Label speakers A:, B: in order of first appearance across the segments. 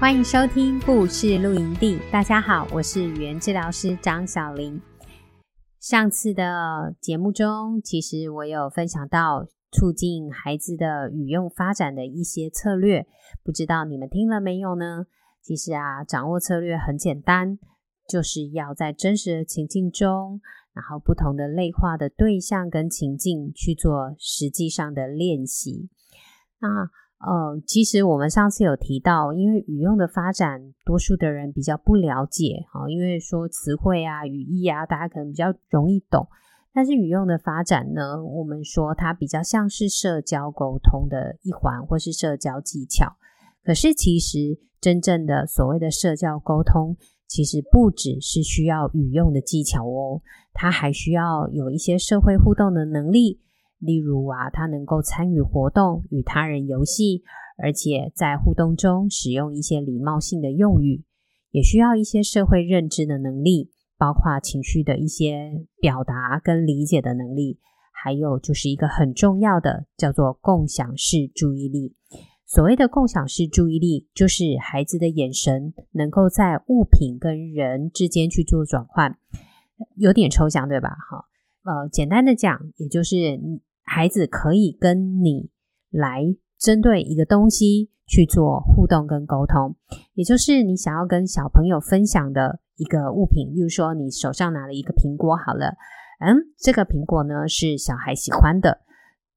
A: 欢迎收听故事露营地。大家好，我是语言治疗师张小玲。上次的节目中，其实我有分享到促进孩子的语用发展的一些策略，不知道你们听了没有呢？其实啊，掌握策略很简单，就是要在真实的情境中，然后不同的类化的对象跟情境去做实际上的练习。那呃，其实我们上次有提到，因为语用的发展，多数的人比较不了解，哈，因为说词汇啊、语义啊，大家可能比较容易懂。但是语用的发展呢，我们说它比较像是社交沟通的一环，或是社交技巧。可是其实真正的所谓的社交沟通，其实不只是需要语用的技巧哦，它还需要有一些社会互动的能力。例如啊，他能够参与活动，与他人游戏，而且在互动中使用一些礼貌性的用语，也需要一些社会认知的能力，包括情绪的一些表达跟理解的能力，还有就是一个很重要的叫做共享式注意力。所谓的共享式注意力，就是孩子的眼神能够在物品跟人之间去做转换，有点抽象，对吧？好，呃，简单的讲，也就是。孩子可以跟你来针对一个东西去做互动跟沟通，也就是你想要跟小朋友分享的一个物品，例如说你手上拿了一个苹果，好了，嗯，这个苹果呢是小孩喜欢的，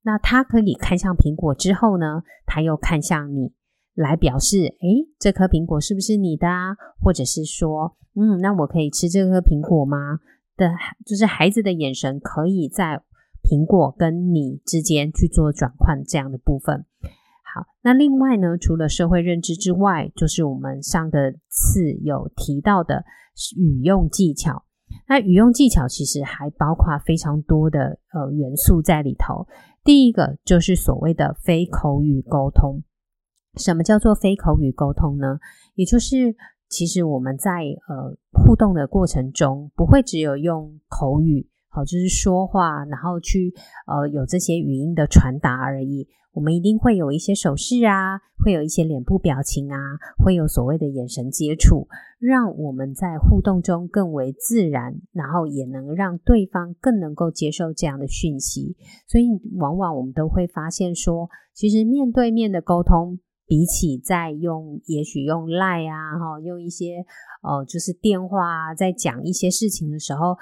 A: 那他可以看向苹果之后呢，他又看向你来表示，诶，这颗苹果是不是你的啊？或者是说，嗯，那我可以吃这颗苹果吗？的，就是孩子的眼神可以在。苹果跟你之间去做转换这样的部分。好，那另外呢，除了社会认知之外，就是我们上个次有提到的语用技巧。那语用技巧其实还包括非常多的呃元素在里头。第一个就是所谓的非口语沟通。什么叫做非口语沟通呢？也就是其实我们在呃互动的过程中，不会只有用口语。好，就是说话，然后去呃有这些语音的传达而已。我们一定会有一些手势啊，会有一些脸部表情啊，会有所谓的眼神接触，让我们在互动中更为自然，然后也能让对方更能够接受这样的讯息。所以，往往我们都会发现说，其实面对面的沟通，比起在用，也许用 LINE 啊，哈，用一些呃，就是电话啊，在讲一些事情的时候。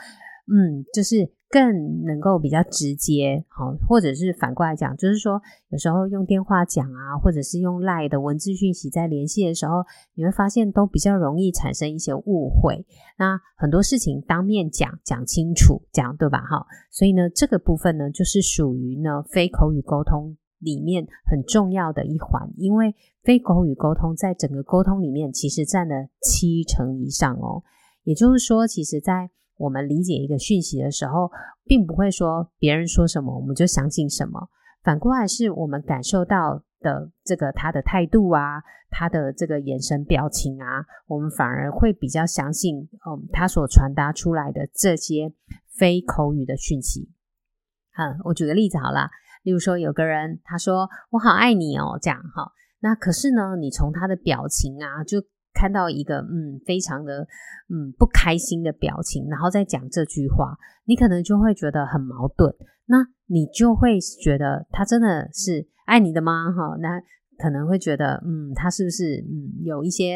A: 嗯，就是更能够比较直接，好，或者是反过来讲，就是说有时候用电话讲啊，或者是用 LINE 的文字讯息在联系的时候，你会发现都比较容易产生一些误会。那很多事情当面讲讲清楚，讲对吧？哈，所以呢，这个部分呢，就是属于呢非口语沟通里面很重要的一环，因为非口语沟通在整个沟通里面其实占了七成以上哦。也就是说，其实在我们理解一个讯息的时候，并不会说别人说什么我们就相信什么，反过来是我们感受到的这个他的态度啊，他的这个眼神表情啊，我们反而会比较相信，嗯，他所传达出来的这些非口语的讯息。嗯，我举个例子好了，例如说有个人他说我好爱你哦，这样哈，那可是呢，你从他的表情啊就。看到一个嗯，非常的嗯不开心的表情，然后再讲这句话，你可能就会觉得很矛盾。那你就会觉得他真的是爱你的吗？哈，那可能会觉得嗯，他是不是嗯有一些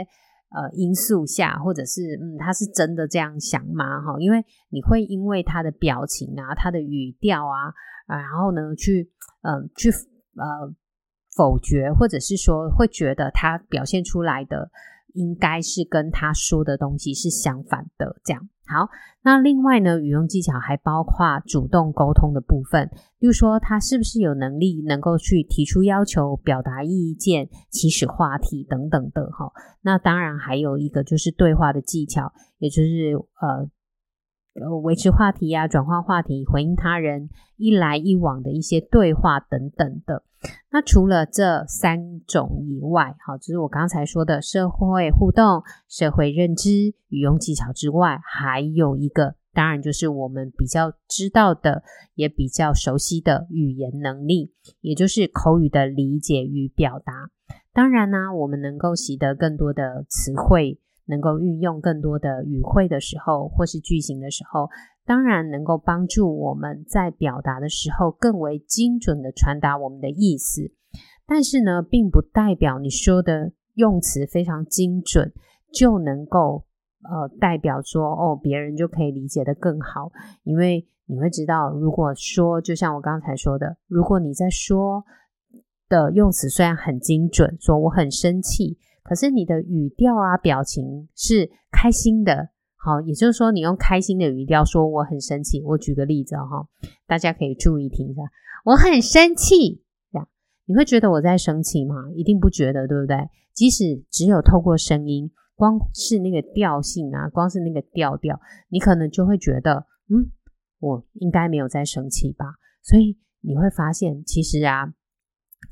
A: 呃因素下，或者是嗯他是真的这样想吗？哈，因为你会因为他的表情啊，他的语调啊，啊然后呢去嗯、去呃否决，或者是说会觉得他表现出来的。应该是跟他说的东西是相反的，这样。好，那另外呢，语用技巧还包括主动沟通的部分，例如说他是不是有能力能够去提出要求、表达意见、起始话题等等的哈。那当然还有一个就是对话的技巧，也就是呃。呃，维持话题呀、啊，转换话题，回应他人，一来一往的一些对话等等的。那除了这三种以外，好，就是我刚才说的社会互动、社会认知、语用技巧之外，还有一个，当然就是我们比较知道的，也比较熟悉的语言能力，也就是口语的理解与表达。当然呢、我们能够习得更多的词汇。能够运用更多的语汇的时候，或是句型的时候，当然能够帮助我们在表达的时候更为精准的传达我们的意思。但是呢，并不代表你说的用词非常精准，就能够呃代表说哦，别人就可以理解得更好。因为你会知道，如果说就像我刚才说的，如果你在说的用词虽然很精准，说我很生气。可是你的语调啊、表情是开心的，好，也就是说，你用开心的语调说我很生气。我举个例子哈，大家可以注意听一下，我很生气，这样你会觉得我在生气吗？一定不觉得，对不对？即使只有透过声音，光是那个调性啊，光是那个调调，你可能就会觉得，嗯，我应该没有在生气吧？所以你会发现，其实啊。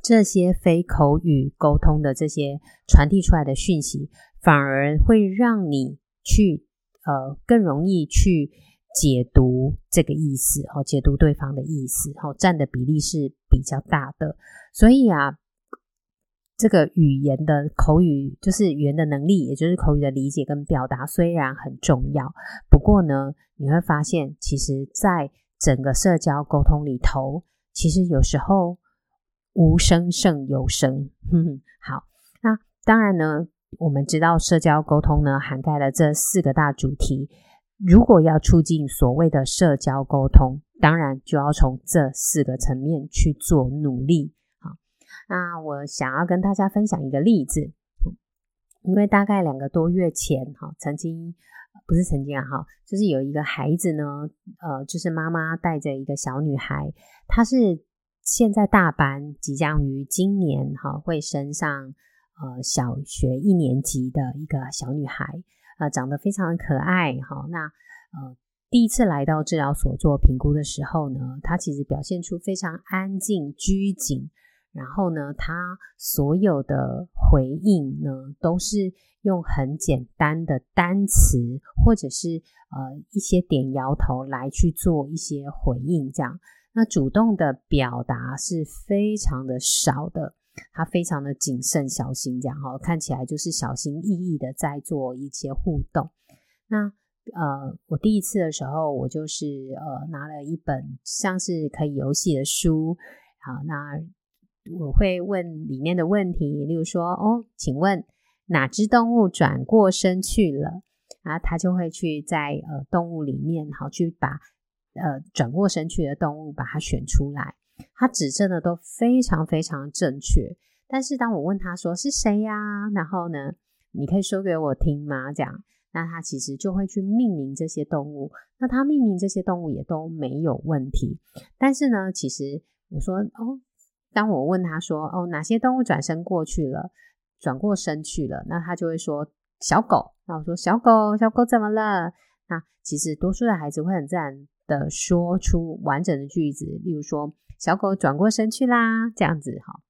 A: 这些非口语沟通的这些传递出来的讯息，反而会让你去呃更容易去解读这个意思哦，解读对方的意思哦，占的比例是比较大的。所以啊，这个语言的口语就是语言的能力，也就是口语的理解跟表达，虽然很重要，不过呢，你会发现，其实在整个社交沟通里头，其实有时候。无声胜有声，哼哼，好，那当然呢，我们知道社交沟通呢涵盖了这四个大主题。如果要促进所谓的社交沟通，当然就要从这四个层面去做努力。好，那我想要跟大家分享一个例子，因为大概两个多月前，哈，曾经不是曾经啊，哈，就是有一个孩子呢，呃，就是妈妈带着一个小女孩，她是。现在大班即将于今年哈会升上呃小学一年级的一个小女孩，呃长得非常的可爱哈。那呃第一次来到治疗所做评估的时候呢，她其实表现出非常安静拘谨，然后呢，她所有的回应呢都是用很简单的单词或者是呃一些点摇头来去做一些回应这样。那主动的表达是非常的少的，他非常的谨慎小心，这样哈，看起来就是小心翼翼的在做一些互动。那呃，我第一次的时候，我就是呃拿了一本像是可以游戏的书，好，那我会问里面的问题，例如说，哦，请问哪只动物转过身去了？啊，他就会去在呃动物里面，好去把。呃，转过身去的动物，把它选出来，他指证的都非常非常正确。但是当我问他说是谁呀？然后呢，你可以说给我听吗？这样，那他其实就会去命名这些动物。那他命名这些动物也都没有问题。但是呢，其实我说哦，当我问他说哦，哪些动物转身过去了，转过身去了，那他就会说小狗。那我说小狗，小狗怎么了？那其实多数的孩子会很自然的说出完整的句子，例如说小狗转过身去啦，这样子哈。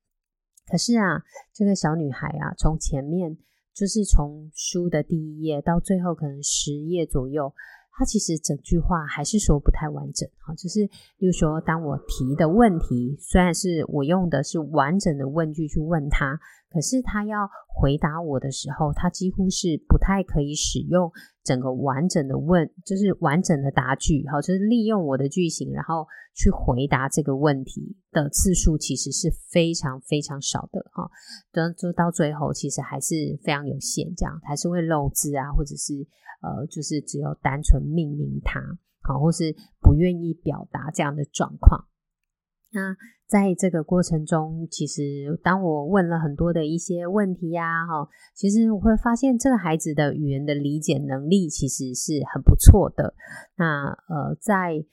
A: 可是啊，这个小女孩啊，从前面就是从书的第一页到最后可能十页左右，她其实整句话还是说不太完整哈。就是例如说，当我提的问题，虽然是我用的是完整的问句去问她，可是他要回答我的时候，他几乎是不太可以使用。整个完整的问，就是完整的答句，好，就是利用我的句型，然后去回答这个问题的次数其实是非常非常少的，哈，就就到最后其实还是非常有限，这样还是会漏字啊，或者是呃，就是只有单纯命名它，好，或是不愿意表达这样的状况。那在这个过程中，其实当我问了很多的一些问题呀，哈，其实我会发现这个孩子的语言的理解能力其实是很不错的。那呃，在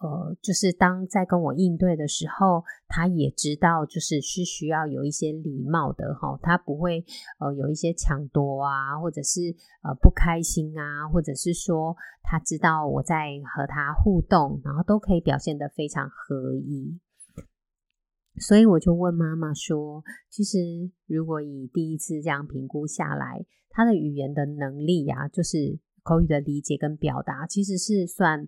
A: 呃，就是当在跟我应对的时候，他也知道就是是需要有一些礼貌的哈，他不会呃有一些抢夺啊，或者是呃不开心啊，或者是说他知道我在和他互动，然后都可以表现得非常合一。所以我就问妈妈说，其实如果以第一次这样评估下来，他的语言的能力呀，就是口语的理解跟表达，其实是算。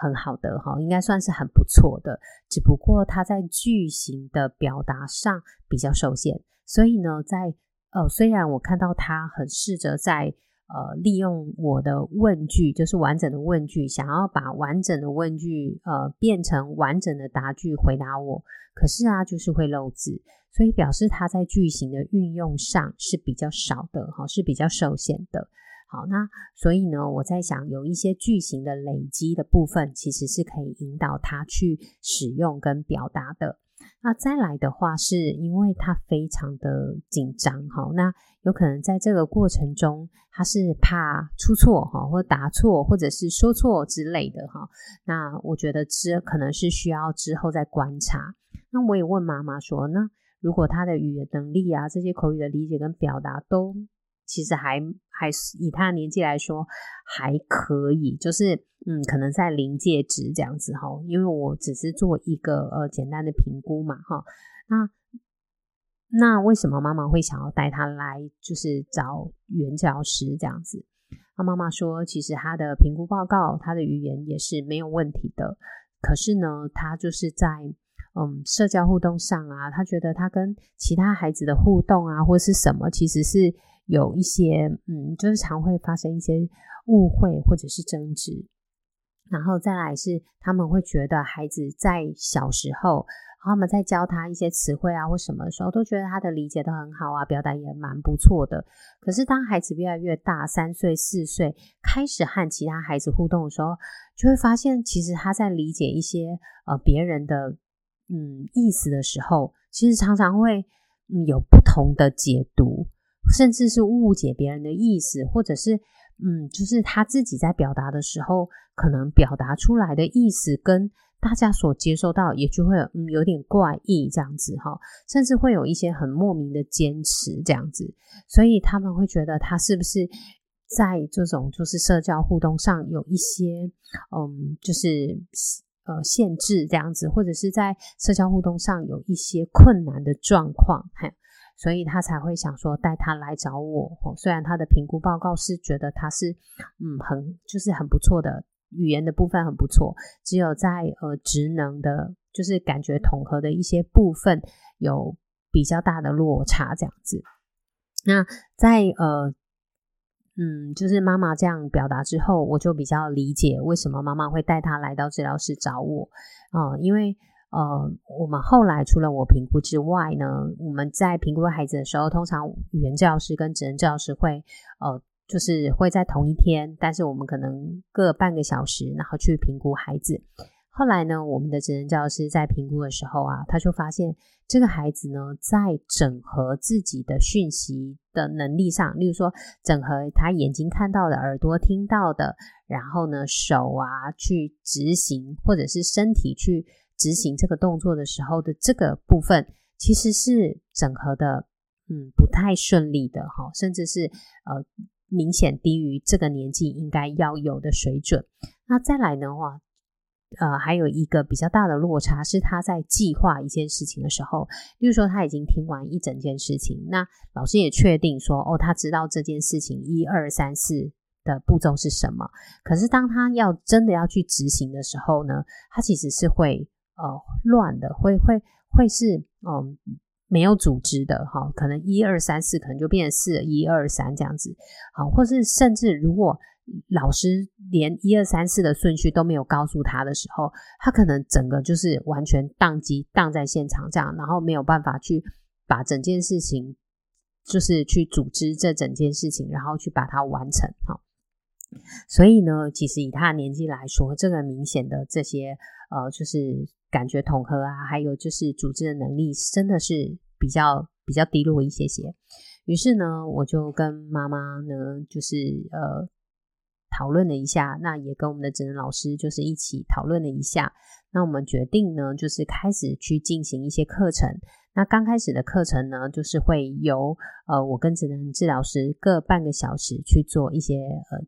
A: 很好的哈，应该算是很不错的，只不过他在句型的表达上比较受限，所以呢，在呃，虽然我看到他很试着在呃利用我的问句，就是完整的问句，想要把完整的问句呃变成完整的答句回答我，可是啊，就是会漏字，所以表示他在句型的运用上是比较少的哈，是比较受限的。好，那所以呢，我在想，有一些句型的累积的部分，其实是可以引导他去使用跟表达的。那再来的话，是因为他非常的紧张，哈，那有可能在这个过程中，他是怕出错，哈，或答错，或者是说错之类的，哈。那我觉得这可能是需要之后再观察。那我也问妈妈说，那如果他的语言能力啊，这些口语的理解跟表达都。其实还还以他的年纪来说还可以，就是嗯，可能在临界值这样子哈。因为我只是做一个呃简单的评估嘛哈。那那为什么妈妈会想要带他来，就是找语言教师这样子？那妈妈说，其实他的评估报告，他的语言也是没有问题的。可是呢，他就是在嗯社交互动上啊，他觉得他跟其他孩子的互动啊，或是什么，其实是。有一些，嗯，就是常会发生一些误会或者是争执，然后再来是他们会觉得孩子在小时候，他们在教他一些词汇啊或什么的时候，都觉得他的理解都很好啊，表达也蛮不错的。可是当孩子越来越大，三岁四岁开始和其他孩子互动的时候，就会发现其实他在理解一些呃别人的嗯意思的时候，其实常常会嗯有不同的解读。甚至是误解别人的意思，或者是，嗯，就是他自己在表达的时候，可能表达出来的意思跟大家所接受到，也就会嗯有点怪异这样子哈，甚至会有一些很莫名的坚持这样子，所以他们会觉得他是不是在这种就是社交互动上有一些嗯，就是呃限制这样子，或者是在社交互动上有一些困难的状况，嘿。所以他才会想说带他来找我。虽然他的评估报告是觉得他是嗯很就是很不错的语言的部分很不错，只有在呃职能的，就是感觉统合的一些部分有比较大的落差这样子。那在呃嗯就是妈妈这样表达之后，我就比较理解为什么妈妈会带他来到治疗室找我啊，因为。呃，我们后来除了我评估之外呢，我们在评估孩子的时候，通常语言教师跟职能教师会，呃，就是会在同一天，但是我们可能各半个小时，然后去评估孩子。后来呢，我们的职能教师在评估的时候啊，他就发现这个孩子呢，在整合自己的讯息的能力上，例如说整合他眼睛看到的、耳朵听到的，然后呢，手啊去执行，或者是身体去。执行这个动作的时候的这个部分，其实是整合的，嗯，不太顺利的哈，甚至是呃明显低于这个年纪应该要有的水准。那再来的话，呃，还有一个比较大的落差是他在计划一件事情的时候，例如说他已经听完一整件事情，那老师也确定说，哦，他知道这件事情一二三四的步骤是什么。可是当他要真的要去执行的时候呢，他其实是会。呃，乱的会会会是嗯、呃、没有组织的哈，可能一二三四可能就变成四一二三这样子，好，或是甚至如果老师连一二三四的顺序都没有告诉他的时候，他可能整个就是完全宕机宕在现场这样，然后没有办法去把整件事情就是去组织这整件事情，然后去把它完成哈。所以呢，其实以他的年纪来说，这个明显的这些呃就是。感觉统合啊，还有就是组织的能力，真的是比较比较低落一些些。于是呢，我就跟妈妈呢，就是呃讨论了一下，那也跟我们的职能老师就是一起讨论了一下。那我们决定呢，就是开始去进行一些课程。那刚开始的课程呢，就是会由呃我跟职能治疗师各半个小时去做一些呃，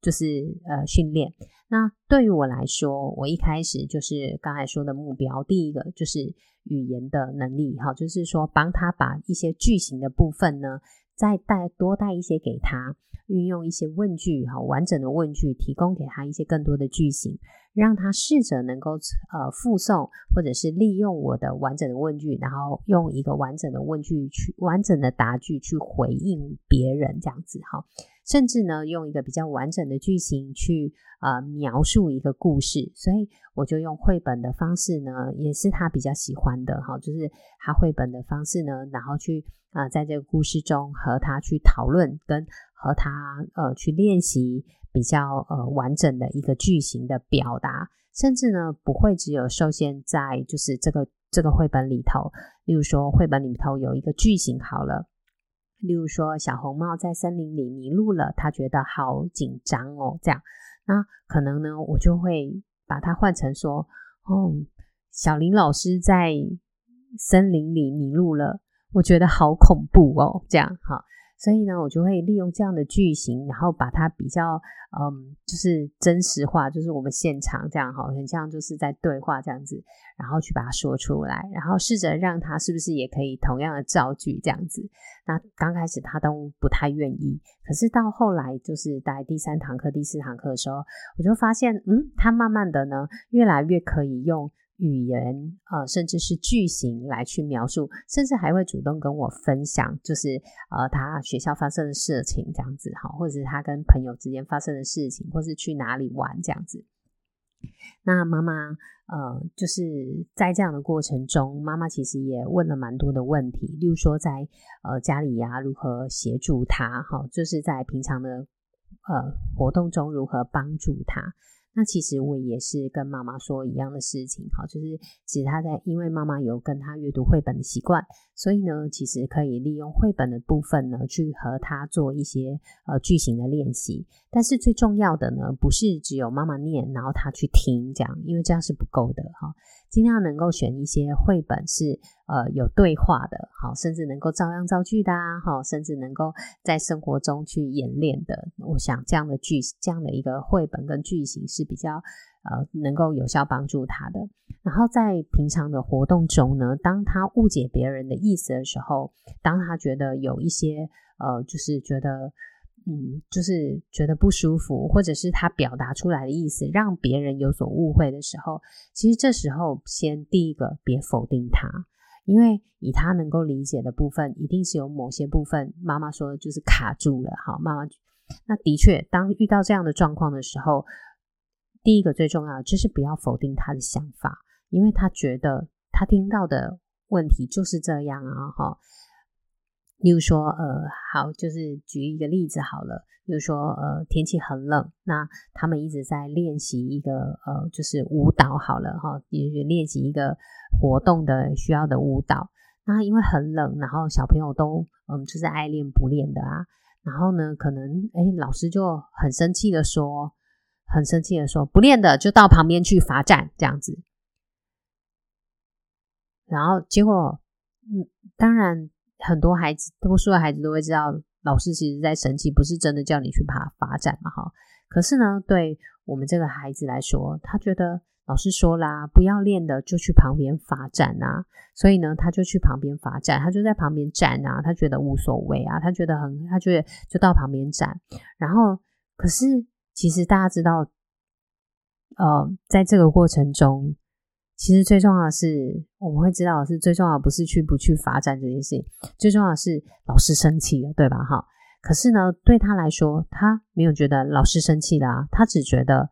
A: 就是呃训练。那对于我来说，我一开始就是刚才说的目标，第一个就是语言的能力，哈，就是说帮他把一些句型的部分呢，再带多带一些给他，运用一些问句，哈，完整的问句，提供给他一些更多的句型。让他试着能够呃复诵，或者是利用我的完整的问句，然后用一个完整的问句去完整的答句去回应别人，这样子哈。甚至呢，用一个比较完整的句型去呃描述一个故事。所以我就用绘本的方式呢，也是他比较喜欢的哈，就是他绘本的方式呢，然后去啊、在这个故事中和他去讨论，跟和他呃去练习。比较呃完整的一个句型的表达，甚至呢不会只有受限在就是这个这个绘本里头。例如说绘本里头有一个句型好了，例如说小红帽在森林里迷路了，他觉得好紧张哦，这样，那可能呢我就会把它换成说，哦，小林老师在森林里迷路了，我觉得好恐怖哦，这样哈。所以呢，我就会利用这样的句型，然后把它比较，嗯，就是真实化，就是我们现场这样哈，很像就是在对话这样子，然后去把它说出来，然后试着让他是不是也可以同样的造句这样子。那刚开始他都不太愿意，可是到后来就是在第三堂课、第四堂课的时候，我就发现，嗯，他慢慢的呢，越来越可以用。语言呃，甚至是句型来去描述，甚至还会主动跟我分享，就是呃，他学校发生的事情这样子哈，或者是他跟朋友之间发生的事情，或是去哪里玩这样子。那妈妈呃，就是在这样的过程中，妈妈其实也问了蛮多的问题，例如说在呃家里呀、如何协助他哈，就是在平常的呃活动中如何帮助他。那其实我也是跟妈妈说一样的事情，哈，就是其实他在，因为妈妈有跟他阅读绘本的习惯，所以呢，其实可以利用绘本的部分呢，去和他做一些呃句型的练习。但是最重要的呢，不是只有妈妈念，然后他去听这样，因为这样是不够的，哈。尽量能够选一些绘本是呃有对话的，好，甚至能够照样造句的啊，好，甚至能够在生活中去演练的。我想这样的句，这样的一个绘本跟句型是比较呃能够有效帮助他的。然后在平常的活动中呢，当他误解别人的意思的时候，当他觉得有一些呃，就是觉得。嗯，就是觉得不舒服，或者是他表达出来的意思让别人有所误会的时候，其实这时候先第一个别否定他，因为以他能够理解的部分，一定是有某些部分妈妈说的就是卡住了。好，妈妈，那的确，当遇到这样的状况的时候，第一个最重要的就是不要否定他的想法，因为他觉得他听到的问题就是这样啊，哈。例如说，呃，好，就是举一个例子好了。比如说，呃，天气很冷，那他们一直在练习一个，呃，就是舞蹈好了哈，也就是练习一个活动的需要的舞蹈。那因为很冷，然后小朋友都，嗯，就是爱练不练的啊。然后呢，可能，诶，老师就很生气的说，很生气的说，不练的就到旁边去罚站这样子。然后结果，嗯，当然。很多孩子，多数的孩子都会知道，老师其实在神奇，不是真的叫你去爬发展嘛，哈。可是呢，对我们这个孩子来说，他觉得老师说啦，不要练的就去旁边发展啊，所以呢，他就去旁边发展，他就在旁边站啊，他觉得无所谓啊，他觉得很，他觉得就到旁边站。然后，可是其实大家知道，呃，在这个过程中。其实最重要的是，我们会知道的是最重要的不是去不去罚站这件事情，最重要的是老师生气了，对吧？哈，可是呢，对他来说，他没有觉得老师生气啦，他只觉得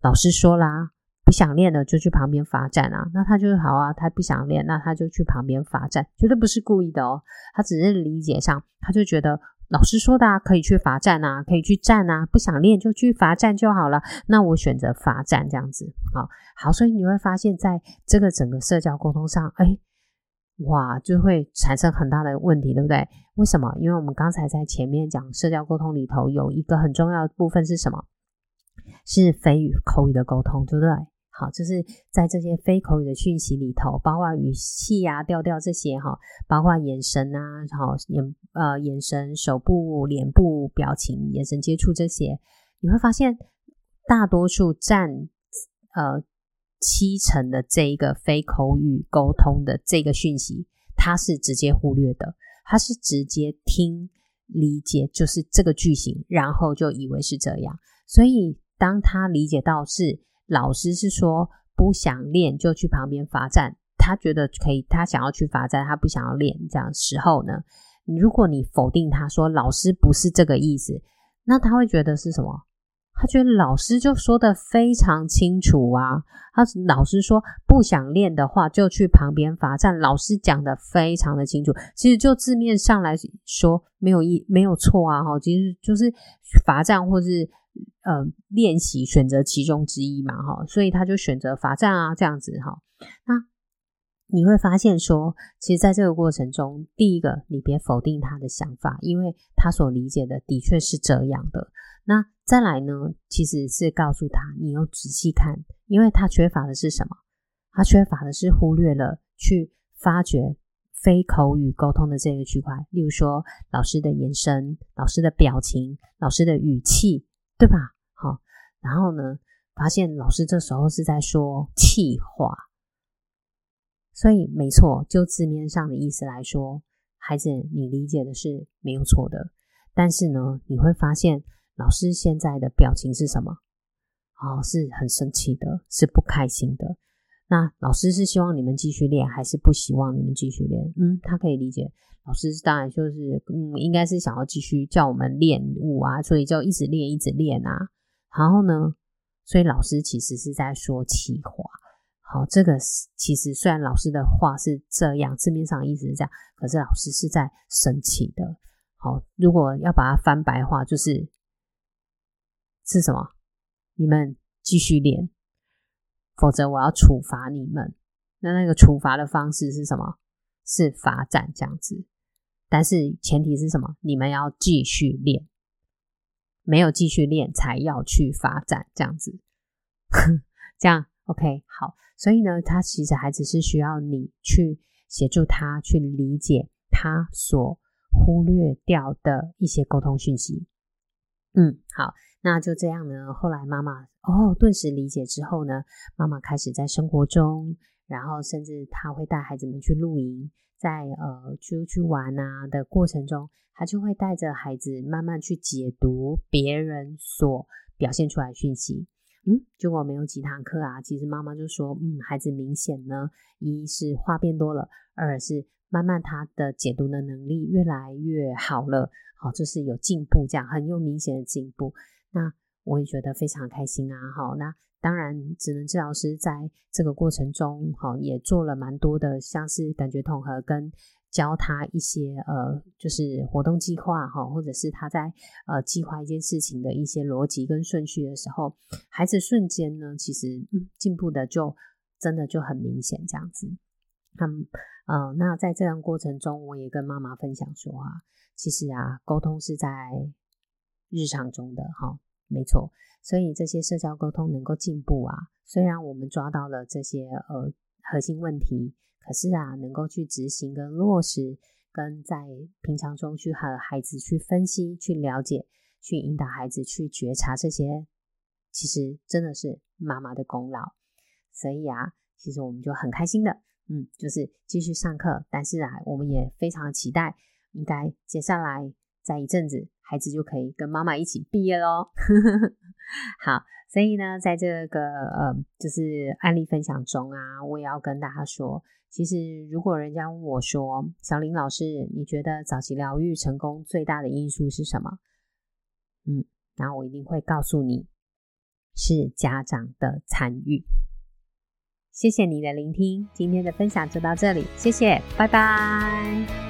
A: 老师说啦，不想练了就去旁边罚站啊，那他就好啊，他不想练，那他就去旁边罚站，绝对不是故意的哦，他只是理解上，他就觉得老师说的啊，可以去罚站啊，可以去站啊，不想练就去罚站就好了。那我选择罚站这样子，好，好，所以你会发现在这个整个社交沟通上，哎，哇，就会产生很大的问题，对不对？为什么？因为我们刚才在前面讲社交沟通里头有一个很重要的部分是什么？是非语口语的沟通，对不对？好，就是在这些非口语的讯息里头，包括语气啊、调调这些哈，包括眼神啊，好眼呃眼神、手部、脸部表情、眼神接触这些，你会发现大多数占呃七成的这一个非口语沟通的这个讯息，它是直接忽略的，它是直接听理解，就是这个句型，然后就以为是这样，所以当他理解到是。老师是说不想练就去旁边罚站，他觉得可以，他想要去罚站，他不想要练。这样时候呢，如果你否定他说老师不是这个意思，那他会觉得是什么？他觉得老师就说的非常清楚啊。他老师说不想练的话就去旁边罚站，老师讲的非常的清楚。其实就字面上来说没有一没有错啊，哈，其实就是罚站或是。呃，练习选择其中之一嘛，哈，所以他就选择罚站啊，这样子哈。那你会发现说，其实在这个过程中，第一个，你别否定他的想法，因为他所理解的的确是这样的。那再来呢，其实是告诉他，你要仔细看，因为他缺乏的是什么？他缺乏的是忽略了去发掘非口语沟通的这个区块，例如说老师的眼神、老师的表情、老师的语气。对吧？好，然后呢，发现老师这时候是在说气话，所以没错，就字面上的意思来说，孩子你理解的是没有错的。但是呢，你会发现老师现在的表情是什么？哦，是很生气的，是不开心的。那老师是希望你们继续练，还是不希望你们继续练？嗯，他可以理解。老师当然就是，嗯，应该是想要继续叫我们练舞啊，所以就一直练，一直练啊。然后呢，所以老师其实是在说气话。好，这个其实虽然老师的话是这样，字面上意思是这样，可是老师是在生气的。好，如果要把它翻白话，就是是什么？你们继续练，否则我要处罚你们。那那个处罚的方式是什么？是罚站这样子。但是前提是什么？你们要继续练，没有继续练才要去发展这样子，这样 OK 好。所以呢，他其实还只是需要你去协助他去理解他所忽略掉的一些沟通讯息。嗯，好，那就这样呢。后来妈妈哦，顿时理解之后呢，妈妈开始在生活中，然后甚至他会带孩子们去露营。在呃出去玩啊的过程中，他就会带着孩子慢慢去解读别人所表现出来的讯息。嗯，结果没有几堂课啊，其实妈妈就说，嗯，孩子明显呢，一是话变多了，二是慢慢他的解读的能力越来越好了，好，就是有进步，这样很有明显的进步。那我也觉得非常开心啊，好，那。当然，职能治疗师在这个过程中，哈，也做了蛮多的，像是感觉统合跟教他一些呃，就是活动计划哈，或者是他在呃计划一件事情的一些逻辑跟顺序的时候，孩子瞬间呢，其实进步的就真的就很明显这样子。嗯呃，那在这样过程中，我也跟妈妈分享说啊，其实啊，沟通是在日常中的哈，没错。所以这些社交沟通能够进步啊，虽然我们抓到了这些呃核心问题，可是啊，能够去执行跟落实，跟在平常中去和孩子去分析、去了解、去引导孩子去觉察这些，其实真的是妈妈的功劳。所以啊，其实我们就很开心的，嗯，就是继续上课，但是啊，我们也非常期待，应该接下来再一阵子。孩子就可以跟妈妈一起毕业喽。好，所以呢，在这个呃，就是案例分享中啊，我也要跟大家说，其实如果人家问我说，小林老师，你觉得早期疗愈成功最大的因素是什么？嗯，那我一定会告诉你，是家长的参与。谢谢你的聆听，今天的分享就到这里，谢谢，拜拜。